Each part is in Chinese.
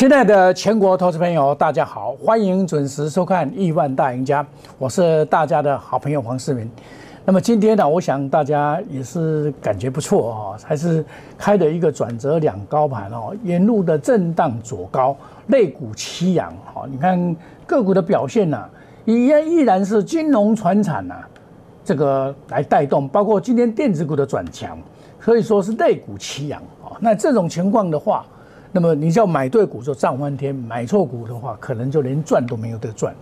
亲爱的全国投资朋友，大家好，欢迎准时收看《亿万大赢家》，我是大家的好朋友黄世明。那么今天呢，我想大家也是感觉不错哦，还是开的一个转折两高盘哦，沿路的震荡左高，肋股齐扬哈。你看个股的表现呢，依然依然是金融、船产呐，这个来带动，包括今天电子股的转强，可以说是肋股齐扬啊。那这种情况的话，那么你叫买对股就涨翻天，买错股的话，可能就连赚都没有得赚，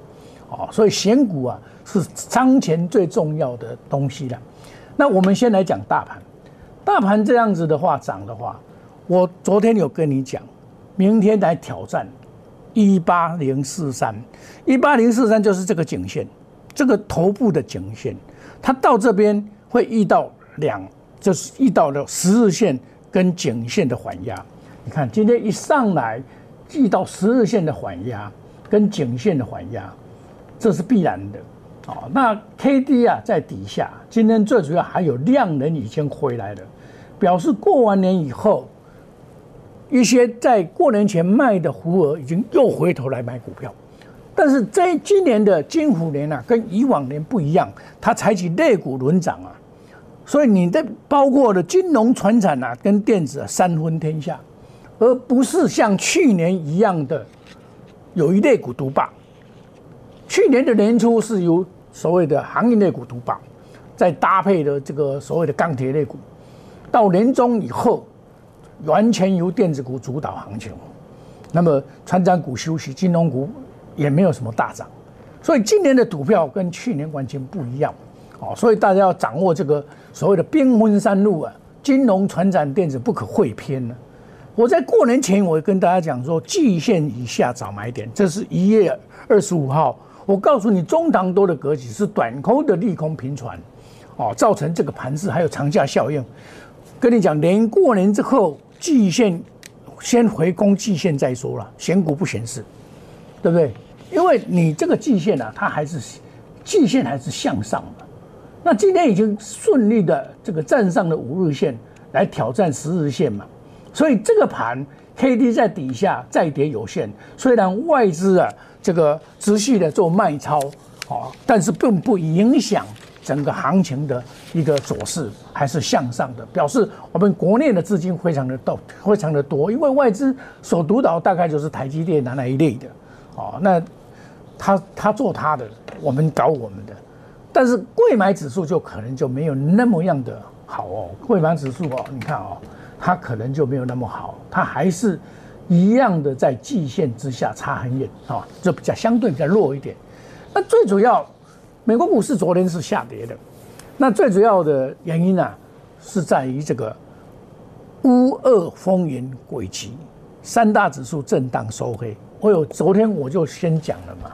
哦，所以选股啊是当前最重要的东西了。那我们先来讲大盘，大盘这样子的话涨的话，我昨天有跟你讲，明天来挑战一八零四三，一八零四三就是这个颈线，这个头部的颈线，它到这边会遇到两，就是遇到了十日线跟颈线的缓压。你看，今天一上来，遇到十日线的缓压跟颈线的缓压，这是必然的。哦，那 K D 啊在底下，今天最主要还有量能已经回来了，表示过完年以后，一些在过年前卖的胡儿已经又回头来买股票。但是在今年的金虎年啊，跟以往年不一样，它采取类股轮涨啊，所以你的包括的金融、船产啊，跟电子啊三分天下。而不是像去年一样的有一类股独霸。去年的年初是由所谓的行业类股独霸，再搭配的这个所谓的钢铁类股，到年终以后，完全由电子股主导行情。那么，船长股休息，金融股也没有什么大涨，所以今年的股票跟去年完全不一样。哦，所以大家要掌握这个所谓的兵分三路啊，金融、船长、电子不可会偏呢。我在过年前，我跟大家讲说，季线以下找买点，这是一月二十五号。我告诉你，中长多的格局是短空的利空频传，哦，造成这个盘势还有长假效应。跟你讲，连过年之后，季线先回攻季线再说了，选股不选市，对不对？因为你这个季线呢，它还是季线还是向上的。那今天已经顺利的这个站上了五日线，来挑战十日线嘛。所以这个盘 K D 在底下再跌有限，虽然外资啊这个持续的做卖超，哦，但是并不影响整个行情的一个走势，还是向上的，表示我们国内的资金非常的多，非常的多，因为外资所主导大概就是台积电那一类的，哦，那他他做他的，我们搞我们的，但是贵买指数就可能就没有那么样的好哦，贵买指数哦，你看哦。它可能就没有那么好，它还是一样的在季线之下差很远啊，就比较相对比较弱一点。那最主要，美国股市昨天是下跌的，那最主要的原因呢，是在于这个乌俄风云轨迹，三大指数震荡收黑。我有昨天我就先讲了嘛，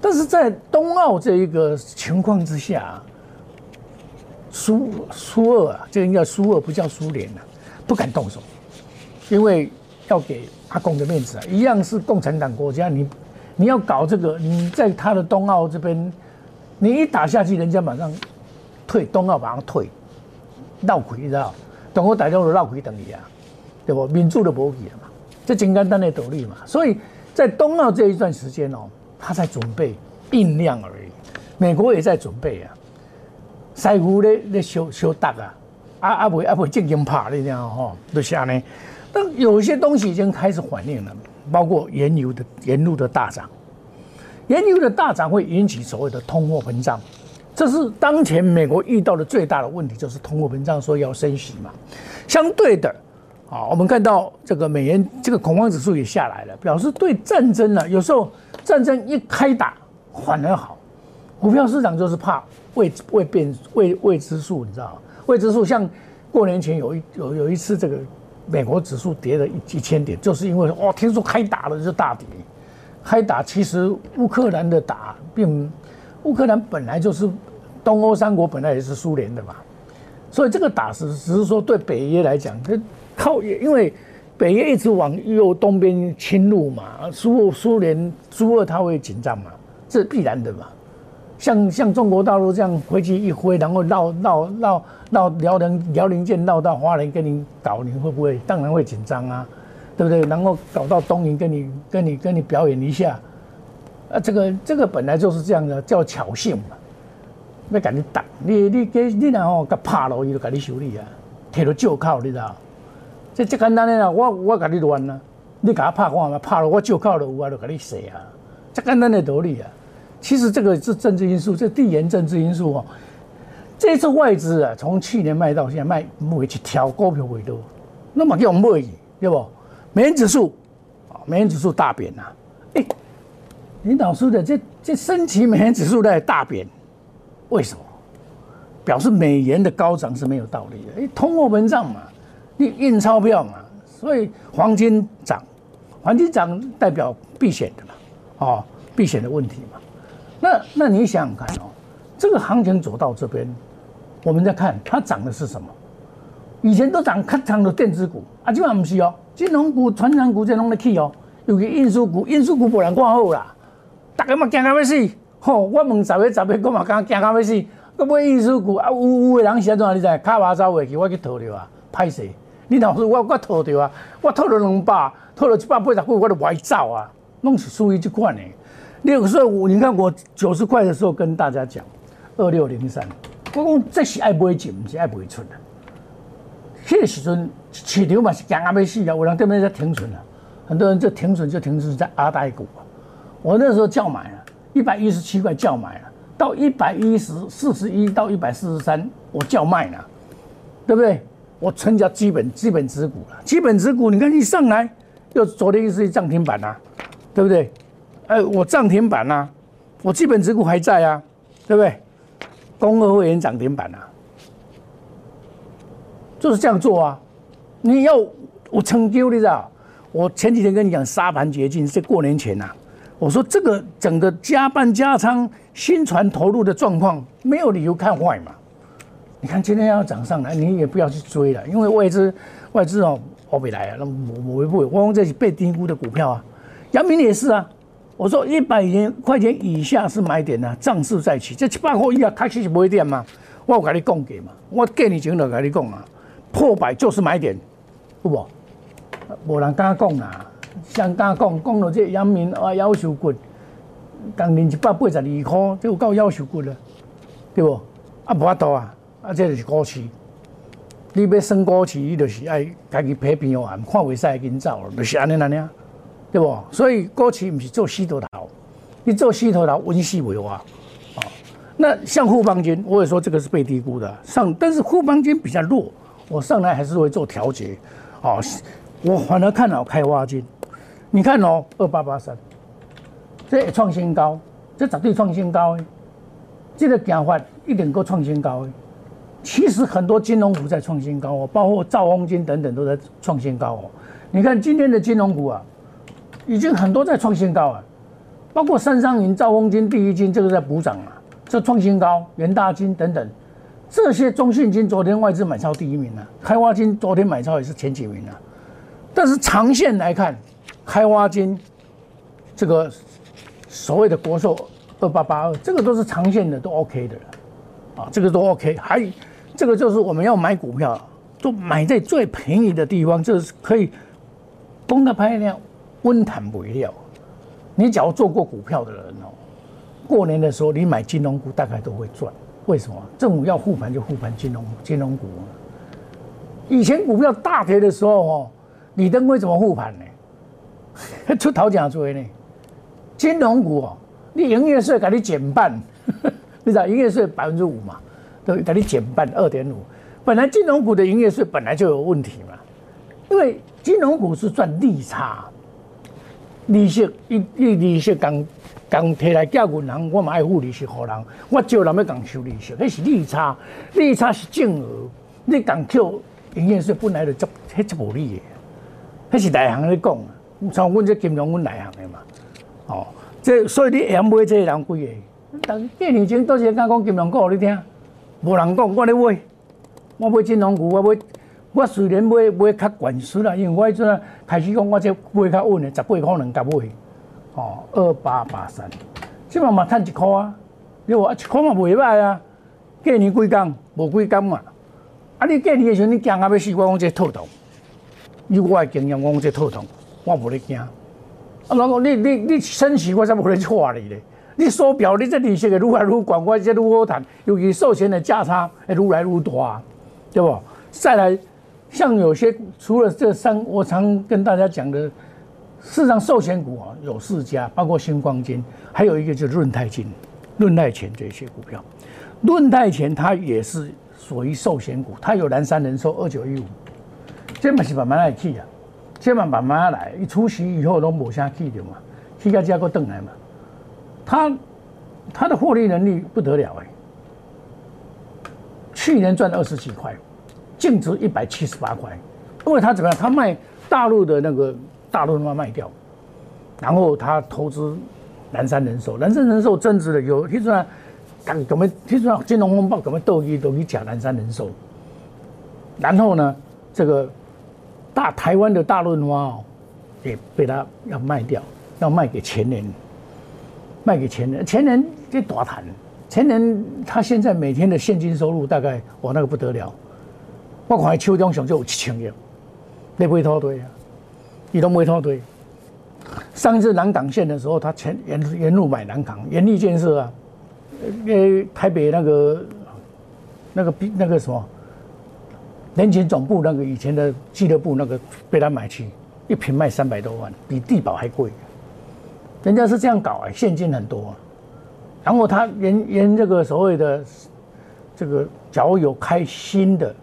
但是在冬奥这一个情况之下，苏苏俄啊，这个叫苏俄，不叫苏联啊。不敢动手，因为要给阿公的面子啊，一样是共产党国家，你你要搞这个，你在他的冬奥这边，你一打下去，人家马上退，冬奥马上退，闹亏，你知道？等我打掉了闹亏等于啊，对不？民主的博弈了嘛，这简单单的道理嘛。所以在冬奥这一段时间哦，他在准备酝酿而已，美国也在准备啊，西湖咧咧修修搭啊。啊啊不啊不进行怕你这样哈，都下呢。但有些东西已经开始反应了，包括原油的原油的大涨，原油的大涨会引起所谓的通货膨胀，这是当前美国遇到的最大的问题，就是通货膨胀，说要升息嘛。相对的，啊，我们看到这个美元这个恐慌指数也下来了，表示对战争呢，有时候战争一开打反而好，股票市场就是怕未未变未未知数，你知道吗？未知数像过年前有一有有一次这个美国指数跌了一一千点，就是因为哦听说开打了就大跌，开打其实乌克兰的打并乌克兰本来就是东欧三国本来也是苏联的嘛，所以这个打是只是说对北约来讲，它靠因为北约一直往右东边侵入嘛，苏苏联苏俄他会紧张嘛，这是必然的嘛。像像中国大陆这样回去一挥，然后绕绕绕绕辽宁辽宁舰绕到花莲跟你搞，你会不会？当然会紧张啊，对不对？然后搞到东营跟你跟你跟你表演一下，啊，这个这个本来就是这样的，叫巧性嘛。要给你打，你你给你然后给拍了，伊就给你修理啊，摕到旧靠，你知道？这这简单的啦，我我给你乱啊，你给他拍看嘛，拍了我旧靠了，我就给你洗啊，这简单的道理啊。其实这个是政治因素，这地缘政治因素哦。这次外资啊，从去年卖到现在卖，每去挑股票为多，那么叫卖，对不？美元指数，美元指数大贬呐。哎，领导说的这这升旗美元指数在大贬，为什么？表示美元的高涨是没有道理的。哎，通货膨胀嘛，你印钞票嘛，所以黄金涨，黄金涨代表避险的嘛，哦，避险的问题嘛。那那你想想看哦，这个行情走到这边。我们在看它涨的是什么？以前都涨看涨的电子股，啊，今晚不是哦，金融股、传染股这拢在起哦，尤其运输股，运输股不然看好啦，大家嘛惊到要死，吼！我问十个十个，我嘛惊惊到要死，我买运输股啊，有有的人是安怎你知？卡巴走回去，我去套着啊，歹势！你老师我我套着啊，我套了两百，套了一百八十股，我都歪走啊，拢是属于这款的。六十五，你看我九十块的时候跟大家讲，二六零三。我讲这是爱买进，不是爱卖出的。迄个时阵市场嘛是惊啊要死啊，有人对面在停损了，很多人就停损就停损在阿呆股啊。我那时候叫买了，一百一十七块叫买了，到一百一十四十一到一百四十三我叫卖了，对不对？我成交基本基本持股了，基本持股你看一上来又昨天又是涨停板呐，对不对？哎，我涨停板呐，我基本持股还在啊，对不对？公二会员涨停板啊，就是这样做啊！你要我成就，你知道？我前几天跟你讲沙盘绝境，在过年前呐。我说这个整个加班加仓、新船投入的状况，没有理由看坏嘛。你看今天要涨上来，你也不要去追了，因为外资外资哦，我不来啊，那我我不会，我讲这是被低估的股票啊。杨明也是啊。我说一百元块钱以下是买点呐，涨势再起。这七百块以下开始是买点嘛？我有跟你讲过嘛？我过年前就跟你讲啊，破百就是买点，有无？无人敢讲啊，谁敢讲？讲到这阳明啊，夭寿骨，当年一百八十二块，这有够夭寿骨了，对不？啊，无法度啊，啊，这就是股市。你要升股市，你就是爱家己批评哦，看袂使紧走了，就是安尼安尼啊。对不？所以过去不是做西头头，你做西头头温细为话，啊，那像富邦金，我也说这个是被低估的。上，但是富邦金比较弱，我上来还是会做调节，啊，我反而看好开挖金，你看哦，二八八三，这也创新高，这绝对创新高，这个讲法一点够创新高，其实很多金融股在创新高哦，包括兆丰金等等都在创新高哦，你看今天的金融股啊。已经很多在创新高啊，包括三商银、兆丰金、第一金，这个在补涨啊，这创新高，元大金等等，这些中信金昨天外资买超第一名啊，开花金昨天买超也是前几名啊，但是长线来看，开花金这个所谓的国寿二八八二，这个都是长线的，都 OK 的，啊，这个都 OK，还有这个就是我们要买股票，都买在最便宜的地方，这是可以公开拍量。温谈不料。你只要做过股票的人哦，过年的时候你买金融股大概都会赚。为什么？政府要护盘就护盘金融金融股。以前股票大跌的时候哦，李登辉怎么护盘呢？出头奖做呢？金融股哦，你营业税给你减半，你知道营业税百分之五嘛，都给你减半二点五。本来金融股的营业税本来就有问题嘛，因为金融股是赚利差。利息，伊伊利息共共摕来寄银行，我嘛爱付利息互人。我招人要共收利息，那是利差，利差是净额。你共扣营业税本来就足，迄足无利的。那是内行咧讲，像阮这金融，阮内行的嘛。哦，这所以你会晓买这人贵个。但几年前都是敢讲金融股，你听，无人讲，我咧买，我买金融股，我买。我虽然买买较悬势啦，因为我迄阵开始讲，我这买较稳的，十八块能甲买，哦，二八八三，即嘛嘛趁一块啊，你话一箍嘛袂歹啊，过年几工无几工嘛，啊你过年的时候你惊啊要死，我讲这套动，以我的经验，我讲这套动，我无咧惊。啊，老公，你你你升息，我才无咧错你咧。你手表，你这利息会愈来愈高，我这愈好谈。尤其寿险的价差会愈来愈大，对不？再来，像有些除了这三，我常跟大家讲的，市场寿险股啊，有四家，包括星光金，还有一个就是润泰金、润泰钱这些股票。润泰钱它也是属于寿险股，它有南山人寿二九一五，这嘛是慢慢来去啊，这嘛慢慢来，一出席以后都无啥去的嘛，去个价个邓来嘛。它它的获利能力不得了哎，去年赚二十几块，净值一百七十八块，因为他怎么样？他卖大陆的那个大陆话卖掉，然后他投资南山人寿，南山人寿增值了有，听说讲怎么听说金融风暴怎么斗一斗一假南山人寿，然后呢，这个大台湾的大润花哦，也被他要卖掉，要卖给前年。卖给前人，前人这大谈，前年他现在每天的现金收入大概哇那个不得了，我看秋中上就有七千亿，你不会拖堆啊，你都不会拖堆。上一次南港线的时候，他前沿沿路买南港，沿力建设啊，呃台北那个那个那个什么，年前总部那个以前的俱乐部那个被他买去，一平卖三百多万，比地保还贵。人家是这样搞啊，现金很多啊，然后他沿沿这个所谓的这个，假如有开新的，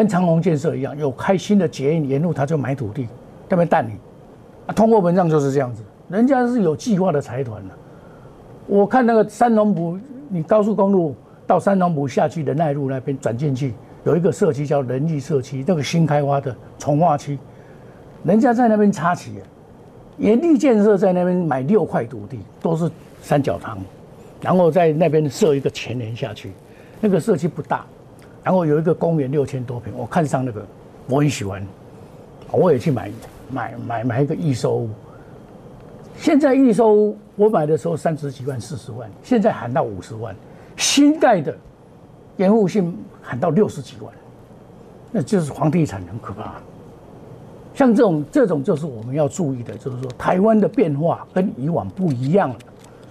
跟长虹建设一样，有开新的捷运沿路，他就买土地，那边带你，啊，通货膨胀就是这样子，人家是有计划的财团的。我看那个三龙埔，你高速公路到三龙埔下去的奈路那边转进去，有一个社区叫仁义社区，那个新开发的从化区，人家在那边插旗。原地建设在那边买六块土地，都是三角塘，然后在那边设一个前联下去，那个社区不大，然后有一个公园六千多平，我看上那个，我很喜欢，我也去买买买买一个预售屋。现在预售屋我买的时候三十几万四十万，现在喊到五十万，新盖的延护性喊到六十几万，那就是房地产很可怕。像这种这种就是我们要注意的，就是说台湾的变化跟以往不一样了。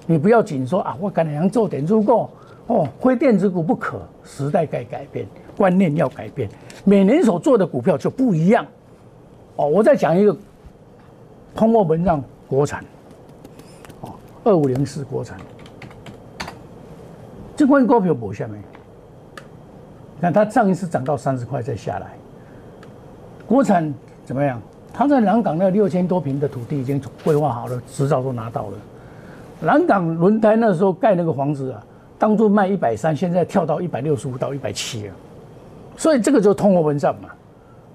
你不要紧说啊，我赶紧做点足够哦，非电子股不可。时代该改变，观念要改变，每年所做的股票就不一样。哦，我再讲一个，通过文章国产，哦，二五零四国产，这关股票补下面，看它上一次涨到三十块再下来，国产。怎么样？他在南港那六千多平的土地已经规划好了，执照都拿到了。南港轮胎那时候盖那个房子啊，当初卖一百三，现在跳到一百六十五到一百七了。所以这个就通货膨胀嘛。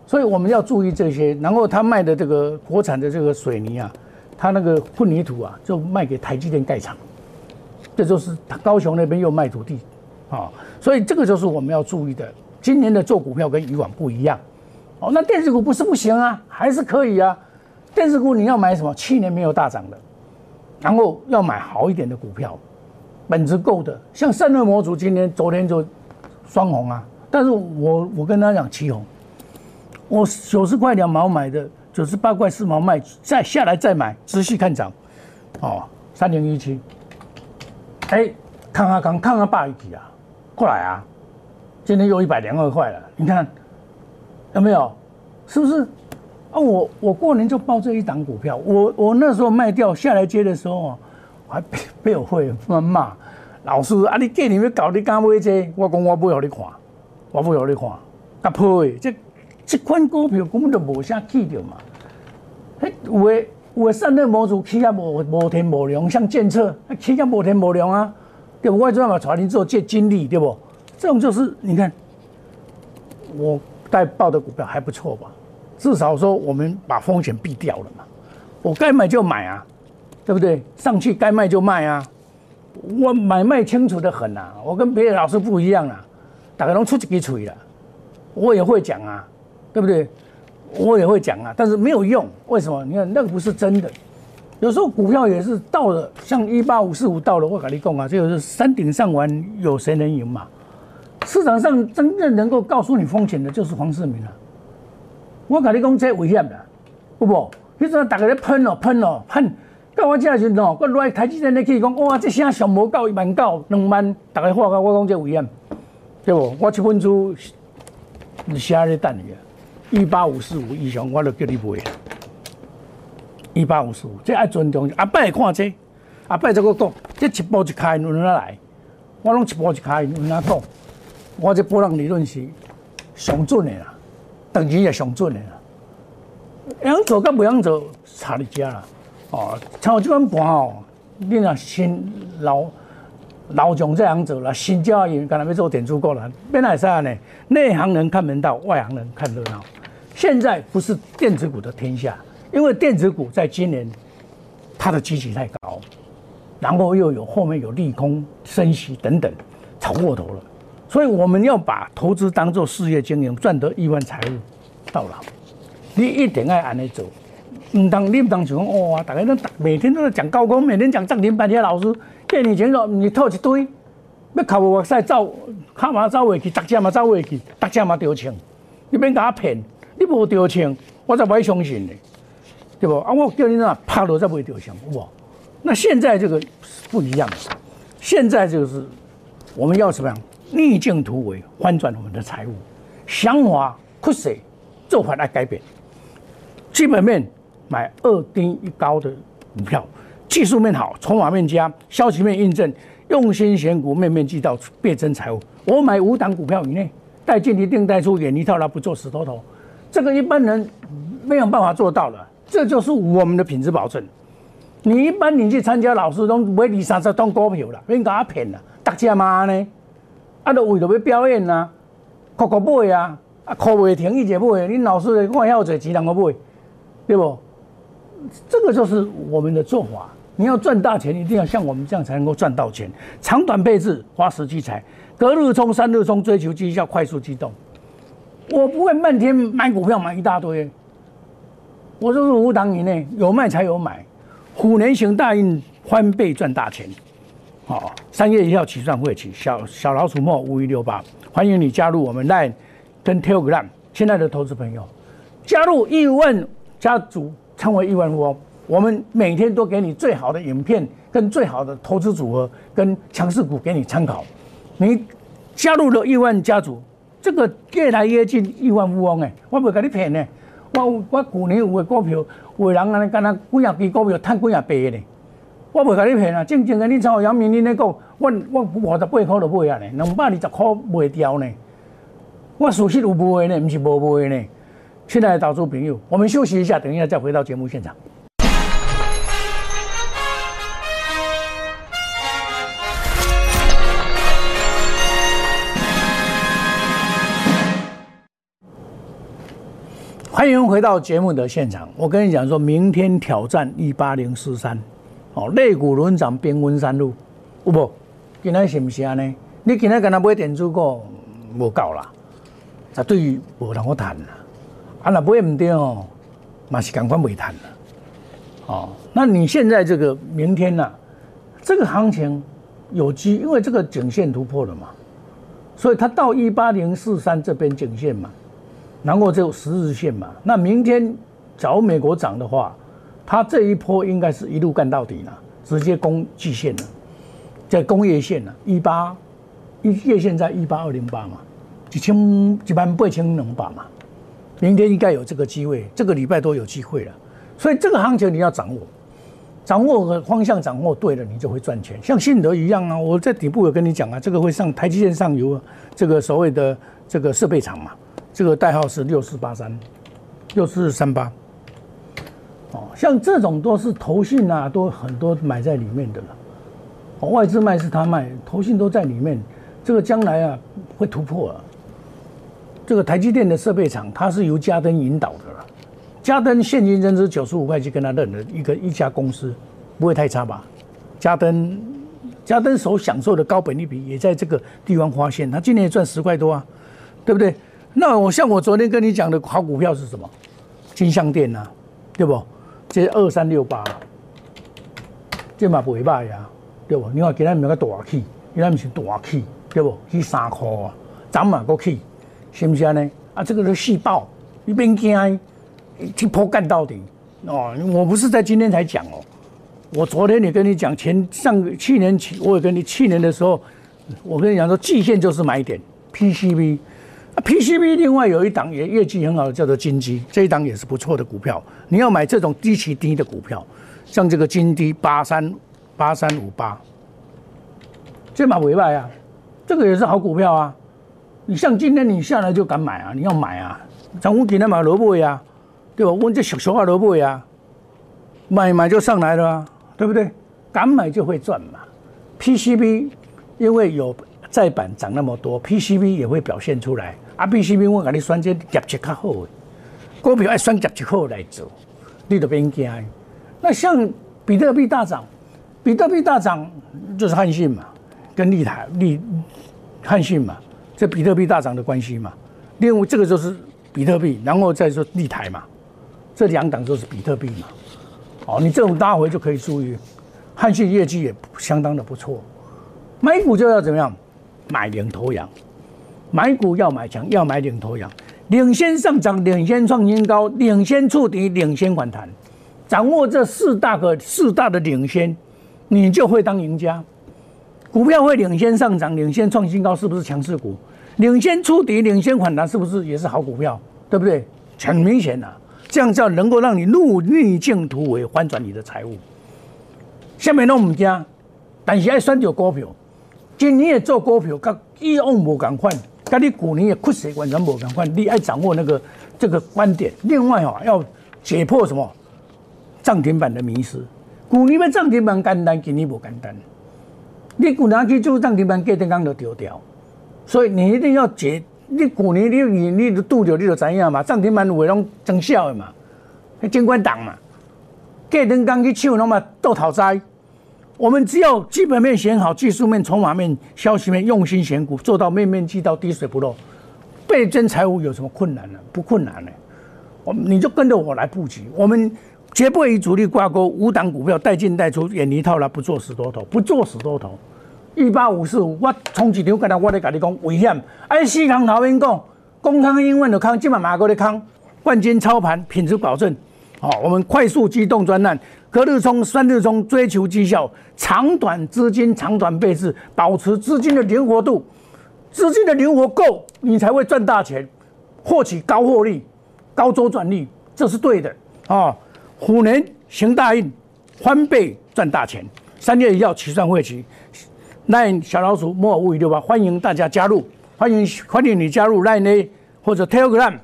所以我们要注意这些。然后他卖的这个国产的这个水泥啊，他那个混凝土啊，就卖给台积电盖厂。这就是高雄那边又卖土地啊。所以这个就是我们要注意的。今年的做股票跟以往不一样。哦，那电子股不是不行啊，还是可以啊。电子股你要买什么？去年没有大涨的，然后要买好一点的股票，本质够的。像散热模组，今天昨天就双红啊。但是我我跟他讲七红，我九十块两毛买的，九十八块四毛卖，再下来再买，仔细看涨。哦，三零一七，哎，看啊看，看啊霸一起啊，过来啊，今天又一百零二块了，你看。有没有？是不是？啊，我我过年就报这一档股票，我我那时候卖掉下来接的时候啊，还被 被我会员骂，老师啊，你给你们搞你敢买这？我讲我不要你看，我不要你看，甲破的，这这款股票根本就无啥起着嘛。嘿，有的有的散热模组起啊无无天无量，像监测起啊无天无量啊，对不？我专门找你做借经历，对不？这种就是你看我。带报的股票还不错吧？至少说我们把风险避掉了嘛。我该买就买啊，对不对？上去该卖就卖啊。我买卖清楚的很呐，我跟别的老师不一样啊。大家都出几嘴了，我也会讲啊，对不对？我也会讲啊，但是没有用。为什么？你看那个不是真的。有时候股票也是到了，像一八五四五到了，我跟你讲啊，这个是山顶上玩，有谁能赢嘛？市场上真正能够告诉你风险的，就是黄世明了。我跟你讲，这危险的，不不，迄阵大家咧喷哦喷哦喷，到我这时阵哦，我来台积电咧去讲，哇，这声上无够一万九两万，大家话甲我讲这危险，对不？我七分钟写咧等你啊，一八五四五以上我就叫你买。一八五四五，这爱尊重。阿伯会看这，阿伯这个讲，这一步一开，轮哪来？我拢一步一开，轮哪讲？我这波浪理论是上准的啦，等于也上准的啦。样做甲不样做，差你家啦。哦，像这款盘哦，你若新老老将这样做啦，新交易员刚才要做点足够了，变来啥呢？内行人看门道，外行人看热闹。现在不是电子股的天下。因为电子股在今年它的基期太高，然后又有后面有利空、升息等等，炒过头了，所以我们要把投资当做事业经营，赚得亿万财富到老。你一定要安尼做，唔当你唔当就讲哇，大家都每天都在讲高空，每天讲涨停板，些老师几年前说你套一堆，要靠我赛走，卡嘛走回去，大家嘛走回去，大家嘛丢钱，你免甲我骗，你无丢钱，我才不会相信的。对不啊？我叫你那怕落再不会丢钱哇！那现在这个不一样，现在就是我们要什么样逆境突围，翻转我们的财务，想法扩设做法来改变。基本面买二低一高的股票，技术面好，筹码面佳，消息面印证，用心选股，面面俱到，变增财务。我买五档股票以内，带进一定带出，远离套牢，不做死多头，这个一般人没有办法做到的。这就是我们的品质保证。你一般你去参加老师都买二三十档股票啦，别甲我骗啦，大家嘛呢？啊，都为了要表演呐，哭哭买啊，啊哭袂停一节买，你老师看遐侪钱人个买，对不？这个就是我们的做法。你要赚大钱，一定要像我们这样才能够赚到钱。长短配置，花时积财，隔日冲、三日冲，追求绩效，快速机动。我不会漫天买股票买一大堆。我就是五档以内有卖才有买，虎年行大运，翻倍赚大钱。好，三月一号起算会起，小小老鼠莫五一六八，欢迎你加入我们 Line 跟 Telegram。亲爱的投资朋友，加入亿万家族，成为亿万富翁。我们每天都给你最好的影片，跟最好的投资组合，跟强势股给你参考。你加入了亿万家族，这个越来越近亿万富翁诶，我不会给你骗呢。我我去年有个股票，有个人安尼干那几啊支股票赚几啊倍呢？我袂甲你骗啊！正正的，你像杨明你咧讲，我我五十八块都买啊呢，两百二十块卖掉呢。我属实有卖呢，不是无卖呢。亲爱的投资朋友，我们休息一下，等一下再回到节目现场。欢迎回到节目的现场。我跟你讲，说明天挑战一八零四三，哦，肋骨轮涨冰温山路，有不？今天是不是安尼？你今天跟他买电子股无够啦，绝对无人我谈啦。啊，那买唔对哦，嘛是赶快未谈了。哦，那你现在这个明天呢？这个行情有机，因为这个颈线突破了嘛，所以它到一八零四三这边颈线嘛。然后就十日线嘛，那明天假如美国涨的话，它这一波应该是一路干到底了，直接攻季线了，在工业线了，一八一月线在一八二零八嘛，一千一万八千两百嘛，明天应该有这个机会，这个礼拜都有机会了，所以这个行情你要掌握，掌握个方向掌握对了，你就会赚钱，像信德一样啊，我在底部有跟你讲啊，这个会上台积电上游啊这个所谓的这个设备厂嘛。这个代号是六四八三，六四三八，哦，像这种都是投信啊，都很多买在里面的了。外资卖是他卖，投信都在里面。这个将来啊会突破了。这个台积电的设备厂，它是由嘉登引导的了。嘉登现金增资九十五块，就跟他认了一个一家公司，不会太差吧？嘉登，嘉登所享受的高本利比也在这个地方发现，他今年也赚十块多啊，对不对？那我像我昨天跟你讲的好股票是什么？金相店呐，对不？这二三六八，这嘛不歹呀，对不？你看今天咪个大起，今天咪是大起，对不？去三块啊，涨嘛个起，是不是呢？啊，这个是细爆，你别惊，去破干到底，哦，我不是在今天才讲哦，我昨天也跟你讲，前上去年起，我也跟你去年的时候，我跟你讲说，季线就是买点 PCB 啊。PCB 另外有一档也业绩很好的，叫做金基，这一档也是不错的股票。你要买这种低起低的股票，像这个金低八三八三五八，这买尾卖啊，这个也是好股票啊。你像今天你下来就敢买啊，你要买啊，咱我给他买萝卜呀，对吧？我这小小花萝卜呀，买买就上来了啊，对不对？敢买就会赚嘛。PCB 因为有再板涨那么多，PCB 也会表现出来。啊，PCB 我给你选这业绩较好的股票，爱选业绩好来做，你都别惊。那像比特币大涨，比特币大涨就是汉信嘛，跟利台利汉信嘛，这比特币大涨的关系嘛。另外这个就是比特币，然后再说利台嘛，这两档都是比特币嘛。哦，你这种拉回就可以注意，汉信业绩也相当的不错。买股就要怎么样？买领头羊。买股要买强，要买领头羊，领先上涨，领先创新高，领先触底，领先反弹，掌握这四大个四大的领先，你就会当赢家。股票会领先上涨，领先创新高，是不是强势股？领先触底，领先反弹，是不是也是好股票？对不对？很明显呐，这样叫能够让你逆逆境突围，翻转你的财务。下面呢，我们家，但是爱选择股票，今年也做股票，跟以往无共款。跟你股年也亏死完全无相关，你爱掌握那个这个观点。另外哦，要解破什么涨停板的迷失。股年的涨停板简单，今年不简单。你股年去做涨停板，隔天刚就丢掉。所以你一定要解，你股年你你你拄着你就知影嘛，涨停板有会拢增效的嘛，监管党嘛，隔天刚去抢，那么都讨债。我们只要基本面选好，技术面、筹码面、消息面，用心选股，做到面面俱到，滴水不漏，倍增财务有什么困难呢？不困难呢。我你就跟着我来布局，我们绝不与主力挂钩，五档股票带进带出，远离套牢，不做死多头，不做死多头。一八五四五，我冲几条，刚才我咧跟你讲危险。哎，四康头先讲，公康英文的康，今晚马哥的康，冠军操盘，品质保证。好，我们快速机动专案。隔日冲，三日冲，追求绩效，长短资金长短配置，保持资金的灵活度，资金的灵活够，你才会赚大钱，获取高获利、高周转率，这是对的啊！虎年行大运，翻倍赚大钱。三月一号起算会期，赖小老鼠莫尔五五六八，欢迎大家加入，欢迎欢迎你加入赖内或者 Telegram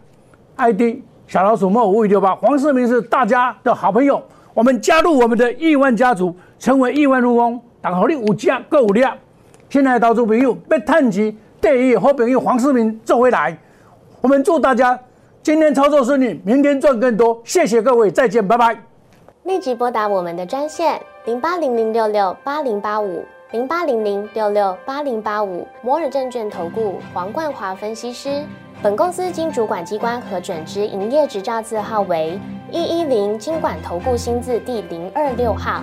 ID 小老鼠莫尔五五六八，黄世明是大家的好朋友。我们加入我们的亿万家族，成为亿万富翁。等好你五加各五量，现在到处朋友被探及第一好朋友黄世明做回来。我们祝大家今天操作顺利，明天赚更多。谢谢各位，再见，拜拜。立即拨打我们的专线零八零零六六八零八五零八零零六六八零八五摩尔证券投顾黄冠华分析师。本公司经主管机关核准之营业执照字号为。一一零金管投顾新字第零二六号，